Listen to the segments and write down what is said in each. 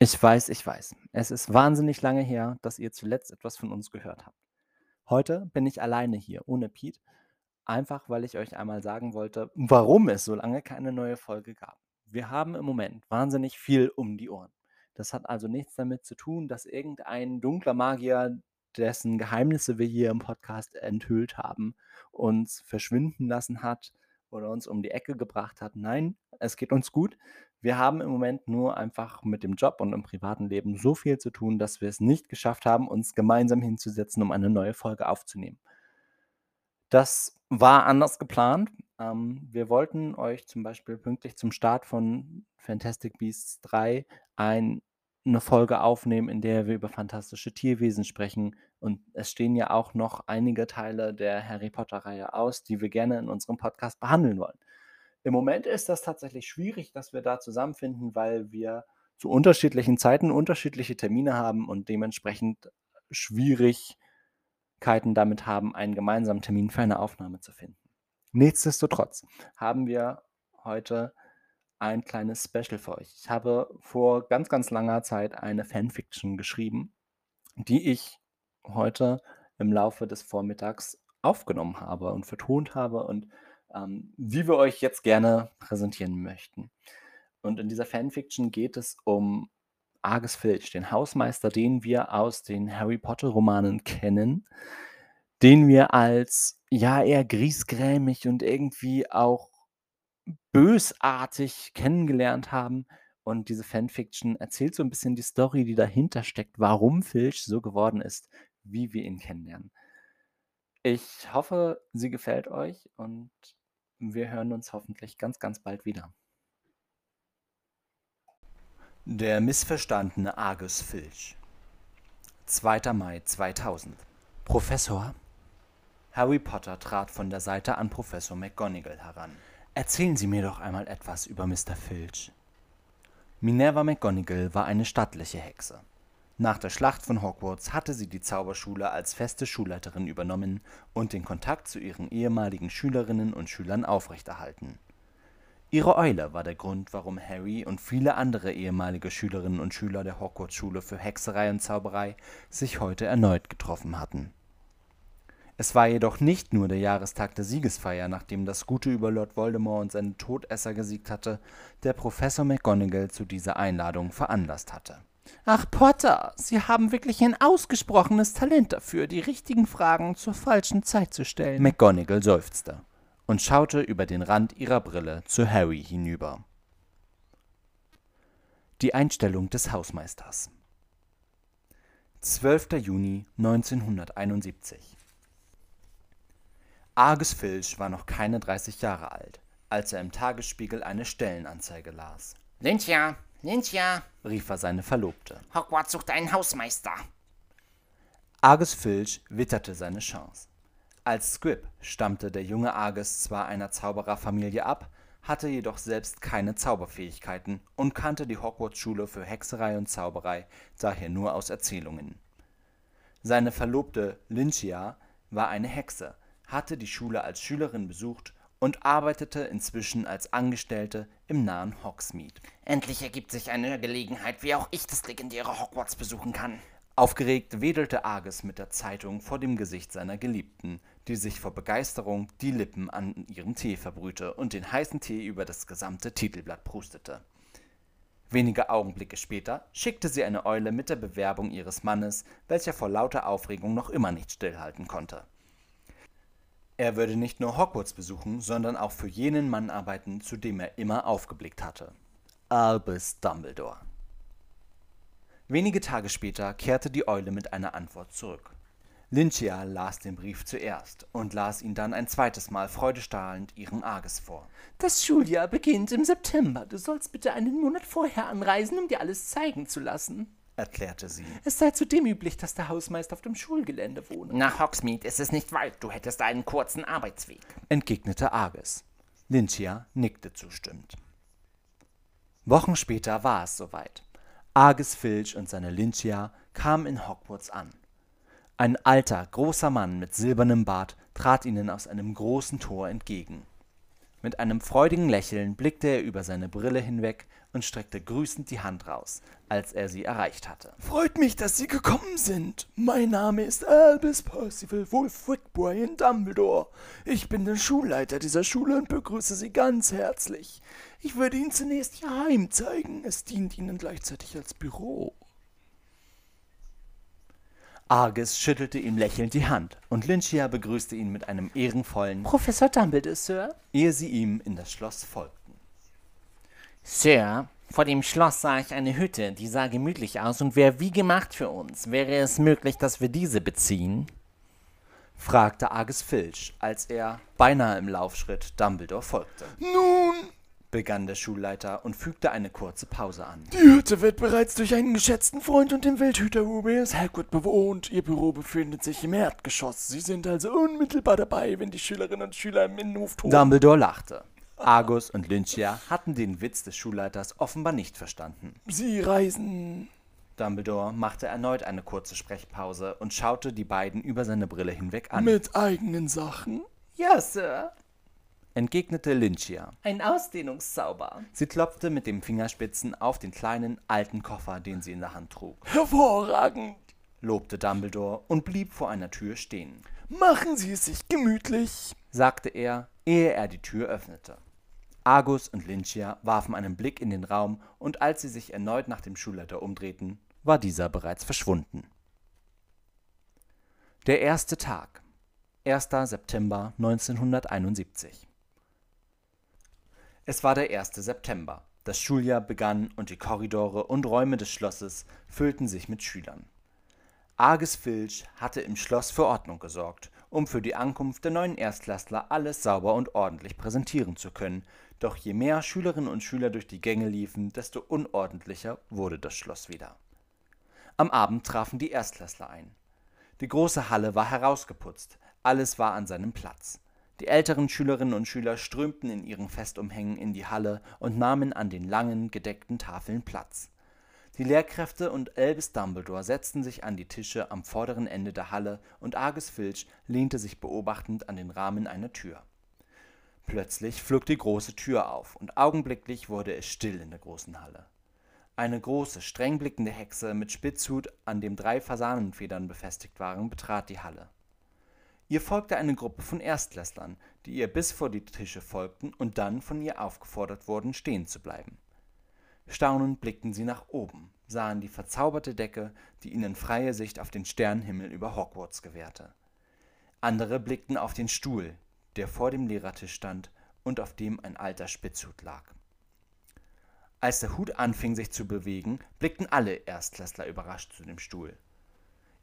Ich weiß, ich weiß. Es ist wahnsinnig lange her, dass ihr zuletzt etwas von uns gehört habt. Heute bin ich alleine hier, ohne Pete, einfach weil ich euch einmal sagen wollte, warum es so lange keine neue Folge gab. Wir haben im Moment wahnsinnig viel um die Ohren. Das hat also nichts damit zu tun, dass irgendein dunkler Magier, dessen Geheimnisse wir hier im Podcast enthüllt haben, uns verschwinden lassen hat oder uns um die Ecke gebracht hat. Nein, es geht uns gut. Wir haben im Moment nur einfach mit dem Job und im privaten Leben so viel zu tun, dass wir es nicht geschafft haben, uns gemeinsam hinzusetzen, um eine neue Folge aufzunehmen. Das war anders geplant. Ähm, wir wollten euch zum Beispiel pünktlich zum Start von Fantastic Beasts 3 ein, eine Folge aufnehmen, in der wir über fantastische Tierwesen sprechen. Und es stehen ja auch noch einige Teile der Harry Potter-Reihe aus, die wir gerne in unserem Podcast behandeln wollen. Im Moment ist das tatsächlich schwierig, dass wir da zusammenfinden, weil wir zu unterschiedlichen Zeiten unterschiedliche Termine haben und dementsprechend Schwierigkeiten damit haben, einen gemeinsamen Termin für eine Aufnahme zu finden. Nichtsdestotrotz haben wir heute ein kleines Special für euch. Ich habe vor ganz, ganz langer Zeit eine Fanfiction geschrieben, die ich heute im Laufe des Vormittags aufgenommen habe und vertont habe und ähm, wie wir euch jetzt gerne präsentieren möchten. Und in dieser Fanfiction geht es um Argus Filch, den Hausmeister, den wir aus den Harry Potter-Romanen kennen, den wir als ja eher griesgrämig und irgendwie auch bösartig kennengelernt haben. Und diese Fanfiction erzählt so ein bisschen die Story, die dahinter steckt, warum Filch so geworden ist, wie wir ihn kennenlernen. Ich hoffe, sie gefällt euch und wir hören uns hoffentlich ganz, ganz bald wieder. Der missverstandene Argus Filch 2. Mai 2000 Professor? Harry Potter trat von der Seite an Professor McGonagall heran. Erzählen Sie mir doch einmal etwas über Mr. Filch. Minerva McGonagall war eine stattliche Hexe. Nach der Schlacht von Hogwarts hatte sie die Zauberschule als feste Schulleiterin übernommen und den Kontakt zu ihren ehemaligen Schülerinnen und Schülern aufrechterhalten. Ihre Eule war der Grund, warum Harry und viele andere ehemalige Schülerinnen und Schüler der Hogwarts-Schule für Hexerei und Zauberei sich heute erneut getroffen hatten. Es war jedoch nicht nur der Jahrestag der Siegesfeier, nachdem das Gute über Lord Voldemort und seine Todesser gesiegt hatte, der Professor McGonagall zu dieser Einladung veranlasst hatte. Ach, Potter, Sie haben wirklich ein ausgesprochenes Talent dafür, die richtigen Fragen zur falschen Zeit zu stellen. McGonagall seufzte und schaute über den Rand ihrer Brille zu Harry hinüber. Die Einstellung des Hausmeisters 12. Juni 1971 Argus Filch war noch keine 30 Jahre alt, als er im Tagesspiegel eine Stellenanzeige las. Lynchia, Ninja, rief er seine Verlobte. Hogwarts sucht einen Hausmeister. Argus Filch witterte seine Chance. Als Squib stammte der junge Argus zwar einer Zaubererfamilie ab, hatte jedoch selbst keine Zauberfähigkeiten und kannte die Hogwarts-Schule für Hexerei und Zauberei daher nur aus Erzählungen. Seine Verlobte Lynchia war eine Hexe, hatte die Schule als Schülerin besucht und arbeitete inzwischen als Angestellte im nahen Hogsmeade. Endlich ergibt sich eine Gelegenheit, wie auch ich das legendäre Hogwarts besuchen kann. Aufgeregt wedelte Argus mit der Zeitung vor dem Gesicht seiner Geliebten, die sich vor Begeisterung die Lippen an ihrem Tee verbrühte und den heißen Tee über das gesamte Titelblatt prustete. Wenige Augenblicke später schickte sie eine Eule mit der Bewerbung ihres Mannes, welcher vor lauter Aufregung noch immer nicht stillhalten konnte. Er würde nicht nur Hogwarts besuchen, sondern auch für jenen Mann arbeiten, zu dem er immer aufgeblickt hatte. Albus Dumbledore. Wenige Tage später kehrte die Eule mit einer Antwort zurück. Lynchia las den Brief zuerst und las ihn dann ein zweites Mal freudestrahlend ihrem Arges vor. Das Schuljahr beginnt im September. Du sollst bitte einen Monat vorher anreisen, um dir alles zeigen zu lassen erklärte sie. Es sei zudem üblich, dass der Hausmeister auf dem Schulgelände wohne. Nach Hogsmeade ist es nicht weit, du hättest einen kurzen Arbeitsweg, entgegnete Argus. Lynchia nickte zustimmend. Wochen später war es soweit. Argus Filch und seine Lynchia kamen in Hogwarts an. Ein alter, großer Mann mit silbernem Bart trat ihnen aus einem großen Tor entgegen. Mit einem freudigen Lächeln blickte er über seine Brille hinweg und streckte grüßend die Hand raus, als er sie erreicht hatte. Freut mich, dass Sie gekommen sind. Mein Name ist Albus Percival Wulfric Brian Dumbledore. Ich bin der Schulleiter dieser Schule und begrüße Sie ganz herzlich. Ich würde Ihnen zunächst Ihr Heim zeigen. Es dient Ihnen gleichzeitig als Büro. Argus schüttelte ihm lächelnd die Hand und Lynchia begrüßte ihn mit einem ehrenvollen, Professor Dumbledore, Sir. ehe sie ihm in das Schloss folgten. Sir, vor dem Schloss sah ich eine Hütte, die sah gemütlich aus und wäre wie gemacht für uns. Wäre es möglich, dass wir diese beziehen? fragte Argus Filch, als er, beinahe im Laufschritt, Dumbledore folgte. Nun, begann der Schulleiter und fügte eine kurze Pause an. die Hütte wird bereits durch einen geschätzten Freund und den Wildhüter Rubius Hagrid bewohnt. Ihr Büro befindet sich im Erdgeschoss. Sie sind also unmittelbar dabei, wenn die Schülerinnen und Schüler im Innenhof toben. Dumbledore lachte. Argus und Lynchia hatten den Witz des Schulleiters offenbar nicht verstanden. Sie reisen Dumbledore machte erneut eine kurze Sprechpause und schaute die beiden über seine Brille hinweg an, mit eigenen Sachen? Ja, Sir. Entgegnete Lynchia. Ein Ausdehnungszauber. Sie klopfte mit den Fingerspitzen auf den kleinen, alten Koffer, den sie in der Hand trug, Hervorragend. lobte Dumbledore und blieb vor einer Tür stehen, Machen Sie es sich gemütlich. sagte er, ehe er die Tür öffnete. Argus und Lynchia warfen einen Blick in den Raum, und als sie sich erneut nach dem Schulleiter umdrehten, war dieser bereits verschwunden. Der erste Tag. 1. September 1971. Es war der 1. September. Das Schuljahr begann und die Korridore und Räume des Schlosses füllten sich mit Schülern. Argus Filch hatte im Schloss für Ordnung gesorgt, um für die Ankunft der neuen Erstklässler alles sauber und ordentlich präsentieren zu können, doch je mehr Schülerinnen und Schüler durch die Gänge liefen, desto unordentlicher wurde das Schloss wieder. Am Abend trafen die Erstklässler ein. Die große Halle war herausgeputzt, alles war an seinem Platz. Die älteren Schülerinnen und Schüler strömten in ihren Festumhängen in die Halle und nahmen an den langen, gedeckten Tafeln Platz. Die Lehrkräfte und Albus Dumbledore setzten sich an die Tische am vorderen Ende der Halle und Argus Filch lehnte sich beobachtend an den Rahmen einer Tür. Plötzlich flog die große Tür auf und augenblicklich wurde es still in der großen Halle. Eine große, streng blickende Hexe mit Spitzhut, an dem drei Fasanenfedern befestigt waren, betrat die Halle. Ihr folgte eine Gruppe von Erstklässlern, die ihr bis vor die Tische folgten und dann von ihr aufgefordert wurden, stehen zu bleiben. Staunend blickten sie nach oben, sahen die verzauberte Decke, die ihnen freie Sicht auf den Sternenhimmel über Hogwarts gewährte. Andere blickten auf den Stuhl, der vor dem Lehrertisch stand und auf dem ein alter Spitzhut lag. Als der Hut anfing sich zu bewegen, blickten alle Erstklässler überrascht zu dem Stuhl.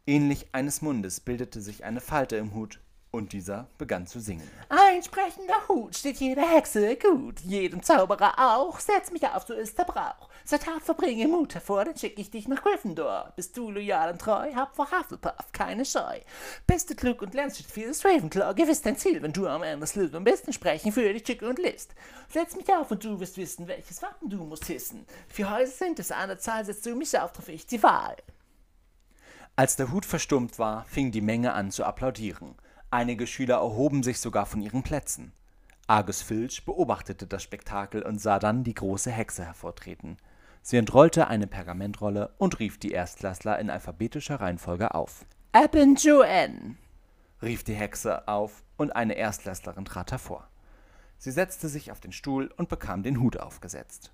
Ähnlich eines Mundes bildete sich eine Falte im Hut, und dieser begann zu singen. Ein sprechender Hut steht jeder Hexe gut, jedem Zauberer auch. Setz mich auf, so ist der Brauch. Zur Tat verbringe Mut hervor, dann schick ich dich nach Gryffindor. Bist du loyal und treu, hab vor Hufflepuff keine Scheu. Bist du klug und lernst steht vieles Ravenclaw, gewiss dein Ziel, wenn du am Ende Slytherin bist, dann sprechen für dich Chick und List. Setz mich auf und du wirst wissen, welches Wappen du musst hissen. Vier Häuser sind es, an der Zahl setzt du mich auf, triff ich die Wahl. Als der Hut verstummt war, fing die Menge an zu applaudieren. Einige Schüler erhoben sich sogar von ihren Plätzen. Argus Filch beobachtete das Spektakel und sah dann die große Hexe hervortreten. Sie entrollte eine Pergamentrolle und rief die Erstklässler in alphabetischer Reihenfolge auf. Joanne. rief die Hexe auf, und eine Erstklässlerin trat hervor. Sie setzte sich auf den Stuhl und bekam den Hut aufgesetzt.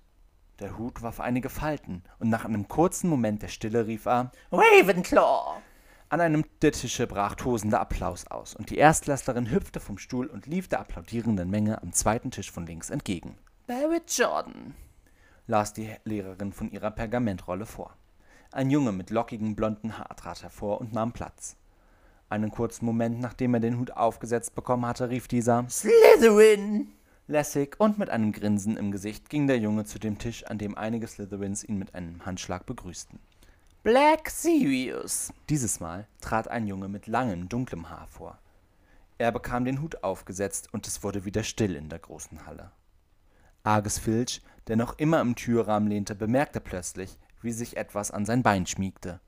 Der Hut warf einige Falten, und nach einem kurzen Moment der Stille rief er Ravenclaw. An einem der Tische brach tosender Applaus aus, und die Erstklässlerin hüpfte vom Stuhl und lief der applaudierenden Menge am zweiten Tisch von links entgegen, Barrett Jordan. las die Lehrerin von ihrer Pergamentrolle vor. Ein Junge mit lockigem blonden Haar trat hervor und nahm Platz. Einen kurzen Moment, nachdem er den Hut aufgesetzt bekommen hatte, rief dieser Slytherin. Lässig und mit einem Grinsen im Gesicht ging der Junge zu dem Tisch, an dem einige Slytherins ihn mit einem Handschlag begrüßten. Black Sirius. Dieses Mal trat ein Junge mit langem, dunklem Haar vor. Er bekam den Hut aufgesetzt und es wurde wieder still in der großen Halle. Argus Filch, der noch immer im Türrahmen lehnte, bemerkte plötzlich, wie sich etwas an sein Bein schmiegte.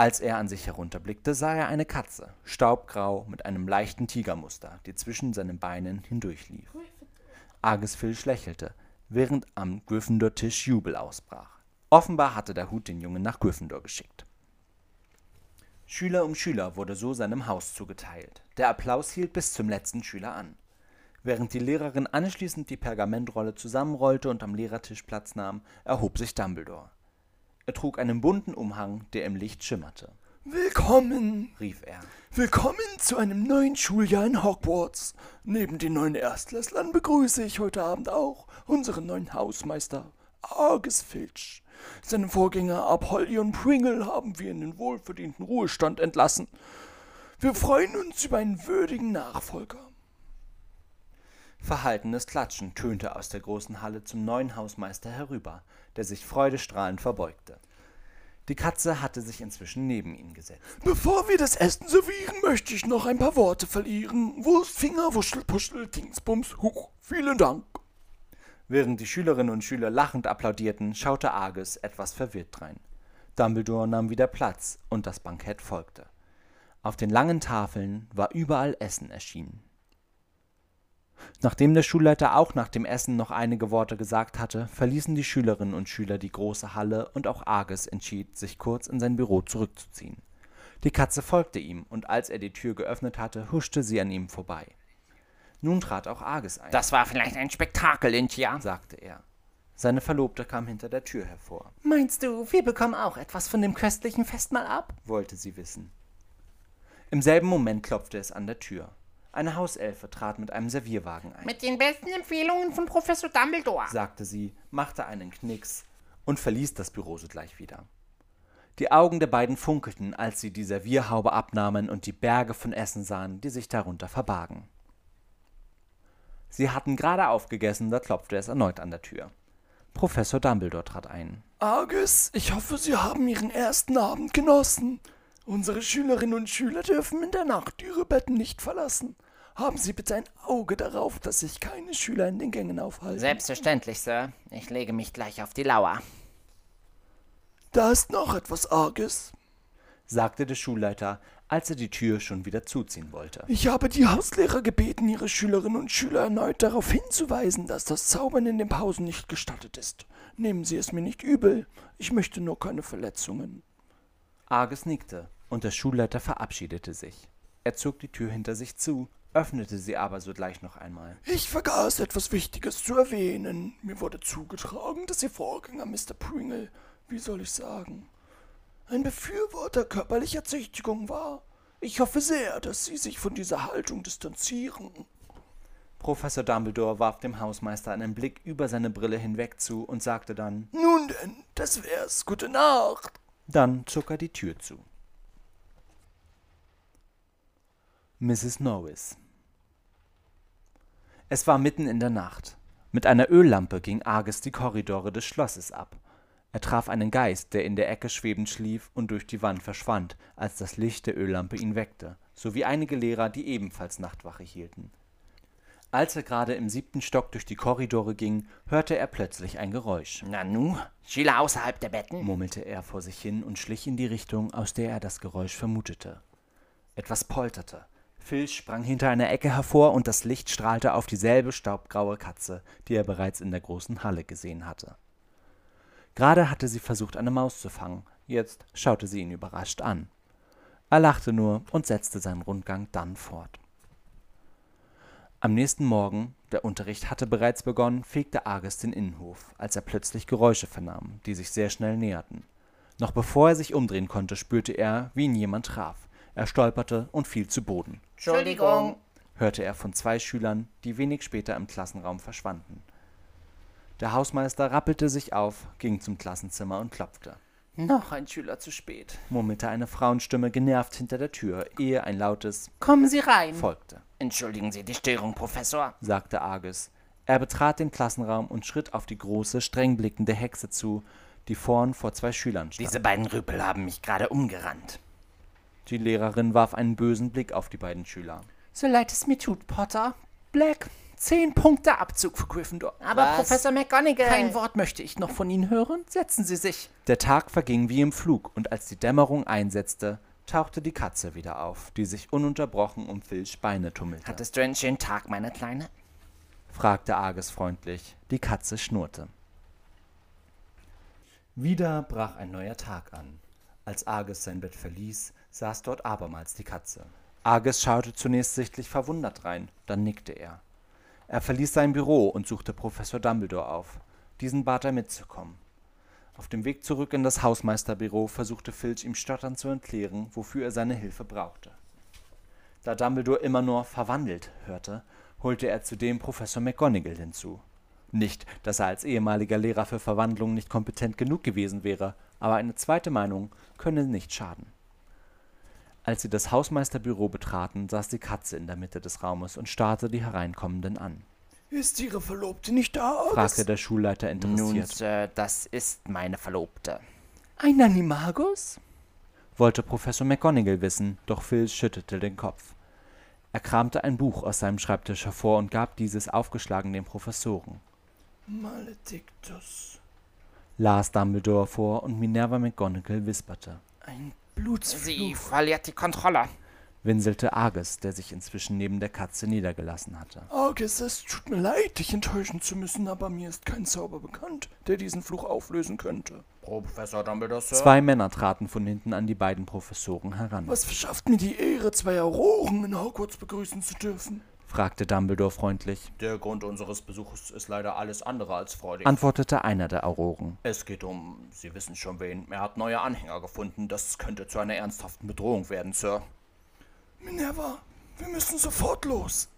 Als er an sich herunterblickte, sah er eine Katze, staubgrau mit einem leichten Tigermuster, die zwischen seinen Beinen hindurchlief. Argus Filch lächelte, während am Gryffindor-Tisch Jubel ausbrach. Offenbar hatte der Hut den Jungen nach Gryffindor geschickt. Schüler um Schüler wurde so seinem Haus zugeteilt. Der Applaus hielt bis zum letzten Schüler an. Während die Lehrerin anschließend die Pergamentrolle zusammenrollte und am Lehrertisch Platz nahm, erhob sich Dumbledore. Er trug einen bunten Umhang, der im Licht schimmerte. Willkommen, rief er. Willkommen zu einem neuen Schuljahr in Hogwarts. Neben den neuen Erstklässlern begrüße ich heute Abend auch unseren neuen Hausmeister, Argus Filch. Seinen Vorgänger Apollyon Pringle haben wir in den wohlverdienten Ruhestand entlassen. Wir freuen uns über einen würdigen Nachfolger. Verhaltenes Klatschen tönte aus der großen Halle zum neuen Hausmeister herüber, der sich freudestrahlend verbeugte. Die Katze hatte sich inzwischen neben ihn gesetzt. Bevor wir das Essen servieren, möchte ich noch ein paar Worte verlieren. Wurstfinger, Wuschel, Puschel, Dingsbums, Huch, vielen Dank. Während die Schülerinnen und Schüler lachend applaudierten, schaute Argus etwas verwirrt drein. Dumbledore nahm wieder Platz und das Bankett folgte. Auf den langen Tafeln war überall Essen erschienen. Nachdem der Schulleiter auch nach dem Essen noch einige Worte gesagt hatte, verließen die Schülerinnen und Schüler die große Halle und auch Argus entschied, sich kurz in sein Büro zurückzuziehen. Die Katze folgte ihm, und als er die Tür geöffnet hatte, huschte sie an ihm vorbei. Nun trat auch Argus ein. Das war vielleicht ein Spektakel, Intia, sagte er. Seine Verlobte kam hinter der Tür hervor. Meinst du, wir bekommen auch etwas von dem köstlichen Festmahl ab? wollte sie wissen. Im selben Moment klopfte es an der Tür. Eine Hauselfe trat mit einem Servierwagen ein. Mit den besten Empfehlungen von Professor Dumbledore, sagte sie, machte einen Knicks und verließ das Büro sogleich wieder. Die Augen der beiden funkelten, als sie die Servierhaube abnahmen und die Berge von Essen sahen, die sich darunter verbargen. Sie hatten gerade aufgegessen, da klopfte es erneut an der Tür. Professor Dumbledore trat ein. Argus, ich hoffe, Sie haben Ihren ersten Abend genossen. Unsere Schülerinnen und Schüler dürfen in der Nacht ihre Betten nicht verlassen. Haben Sie bitte ein Auge darauf, dass sich keine Schüler in den Gängen aufhalten. Selbstverständlich, Sir. Ich lege mich gleich auf die Lauer. Da ist noch etwas Arges, sagte der Schulleiter, als er die Tür schon wieder zuziehen wollte. Ich habe die Hauslehrer gebeten, ihre Schülerinnen und Schüler erneut darauf hinzuweisen, dass das Zaubern in den Pausen nicht gestattet ist. Nehmen Sie es mir nicht übel. Ich möchte nur keine Verletzungen. Argus nickte, und der Schulleiter verabschiedete sich. Er zog die Tür hinter sich zu, öffnete sie aber sogleich noch einmal. Ich vergaß etwas Wichtiges zu erwähnen. Mir wurde zugetragen, dass Ihr Vorgänger Mr. Pringle, wie soll ich sagen, ein Befürworter körperlicher Züchtigung war. Ich hoffe sehr, dass Sie sich von dieser Haltung distanzieren. Professor Dumbledore warf dem Hausmeister einen Blick über seine Brille hinweg zu und sagte dann Nun denn, das wär's. Gute Nacht. Dann zog er die Tür zu. Mrs. Norris Es war mitten in der Nacht. Mit einer Öllampe ging Argus die Korridore des Schlosses ab. Er traf einen Geist, der in der Ecke schwebend schlief und durch die Wand verschwand, als das Licht der Öllampe ihn weckte, sowie einige Lehrer, die ebenfalls Nachtwache hielten. Als er gerade im siebten Stock durch die Korridore ging, hörte er plötzlich ein Geräusch. Nanu, Schüler außerhalb der Betten? murmelte er vor sich hin und schlich in die Richtung, aus der er das Geräusch vermutete. Etwas polterte. Filch sprang hinter einer Ecke hervor und das Licht strahlte auf dieselbe staubgraue Katze, die er bereits in der großen Halle gesehen hatte. Gerade hatte sie versucht, eine Maus zu fangen, jetzt schaute sie ihn überrascht an. Er lachte nur und setzte seinen Rundgang dann fort. Am nächsten Morgen, der Unterricht hatte bereits begonnen, fegte Argus den Innenhof, als er plötzlich Geräusche vernahm, die sich sehr schnell näherten. Noch bevor er sich umdrehen konnte, spürte er, wie ihn jemand traf. Er stolperte und fiel zu Boden. Entschuldigung, hörte er von zwei Schülern, die wenig später im Klassenraum verschwanden. Der Hausmeister rappelte sich auf, ging zum Klassenzimmer und klopfte. Noch ein Schüler zu spät, murmelte eine Frauenstimme genervt hinter der Tür, ehe ein lautes Kommen Sie rein folgte. Entschuldigen Sie die Störung, Professor, sagte Argus. Er betrat den Klassenraum und schritt auf die große, streng blickende Hexe zu, die vorn vor zwei Schülern stand. Diese beiden Rüpel haben mich gerade umgerannt. Die Lehrerin warf einen bösen Blick auf die beiden Schüler. So leid es mir tut, Potter. Black, zehn Punkte Abzug für Gryffindor. Aber Was? Professor McGonagall. Kein Wort möchte ich noch von Ihnen hören. Setzen Sie sich. Der Tag verging wie im Flug, und als die Dämmerung einsetzte, tauchte die Katze wieder auf, die sich ununterbrochen um Filchs Beine tummelte. Hattest du einen schönen Tag, meine Kleine? fragte Argus freundlich. Die Katze schnurrte. Wieder brach ein neuer Tag an. Als Argus sein Bett verließ, saß dort abermals die Katze. Argus schaute zunächst sichtlich verwundert rein, dann nickte er. Er verließ sein Büro und suchte Professor Dumbledore auf. Diesen bat er mitzukommen. Auf dem Weg zurück in das Hausmeisterbüro versuchte Filch ihm stotternd zu erklären, wofür er seine Hilfe brauchte. Da Dumbledore immer nur verwandelt hörte, holte er zudem Professor McGonagall hinzu. Nicht, dass er als ehemaliger Lehrer für Verwandlungen nicht kompetent genug gewesen wäre, aber eine zweite Meinung könne nicht schaden. Als sie das Hausmeisterbüro betraten, saß die Katze in der Mitte des Raumes und starrte die Hereinkommenden an. Ist Ihre Verlobte nicht da? Fragte der Schulleiter Nun, interessiert. Sir, das ist meine Verlobte. Ein Animagus? wollte Professor McGonagall wissen, doch Filch schüttelte den Kopf. Er kramte ein Buch aus seinem Schreibtisch hervor und gab dieses aufgeschlagen den Professoren. Maledictus. Las Dumbledore vor und Minerva McGonagall wisperte. Ein Sie Blutsfluch. verliert die Kontrolle. Winselte Argus, der sich inzwischen neben der Katze niedergelassen hatte. Argus, es tut mir leid, dich enttäuschen zu müssen, aber mir ist kein Zauber bekannt, der diesen Fluch auflösen könnte. Professor Dumbledore, Sir. Zwei Männer traten von hinten an die beiden Professoren heran, Was verschafft mir die Ehre, zwei Auroren in Hogwarts begrüßen zu dürfen? Fragte Dumbledore freundlich, Der Grund unseres Besuches ist leider alles andere als freudig. antwortete einer der Auroren. es geht um, Sie wissen schon wen. Er hat neue Anhänger gefunden. Das könnte zu einer ernsthaften Bedrohung werden, Sir. Minerva, wir müssen sofort los.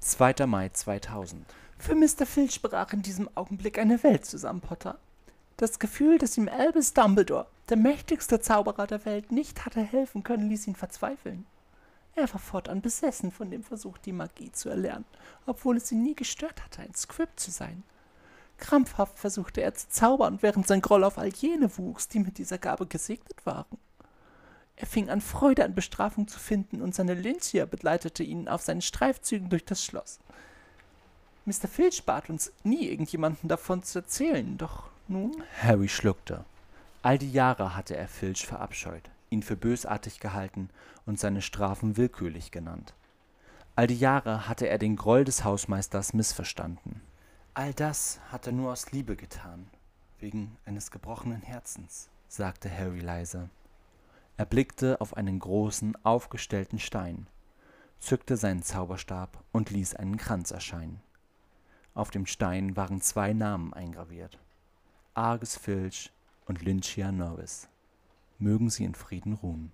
2. Mai 2000. Für Mr. Filch brach in diesem Augenblick eine Welt zusammen, Potter. Das Gefühl, dass ihm Albus Dumbledore, der mächtigste Zauberer der Welt, nicht hatte helfen können, ließ ihn verzweifeln. Er war fortan besessen von dem Versuch, die Magie zu erlernen, obwohl es ihn nie gestört hatte, ein Script zu sein. Krampfhaft versuchte er zu zaubern, während sein Groll auf all jene wuchs, die mit dieser Gabe gesegnet waren. Er fing an, Freude an Bestrafung zu finden, und seine Lynchia begleitete ihn auf seinen Streifzügen durch das Schloss. Mr. Filch bat uns nie, irgendjemanden davon zu erzählen, doch nun Harry schluckte. All die Jahre hatte er Filch verabscheut, ihn für bösartig gehalten und seine Strafen willkürlich genannt. All die Jahre hatte er den Groll des Hausmeisters missverstanden. All das hat er nur aus Liebe getan, wegen eines gebrochenen Herzens, sagte Harry leise. Er blickte auf einen großen, aufgestellten Stein, zückte seinen Zauberstab und ließ einen Kranz erscheinen. Auf dem Stein waren zwei Namen eingraviert. Argus Filch und Lynchia Norris. Mögen sie in Frieden ruhen.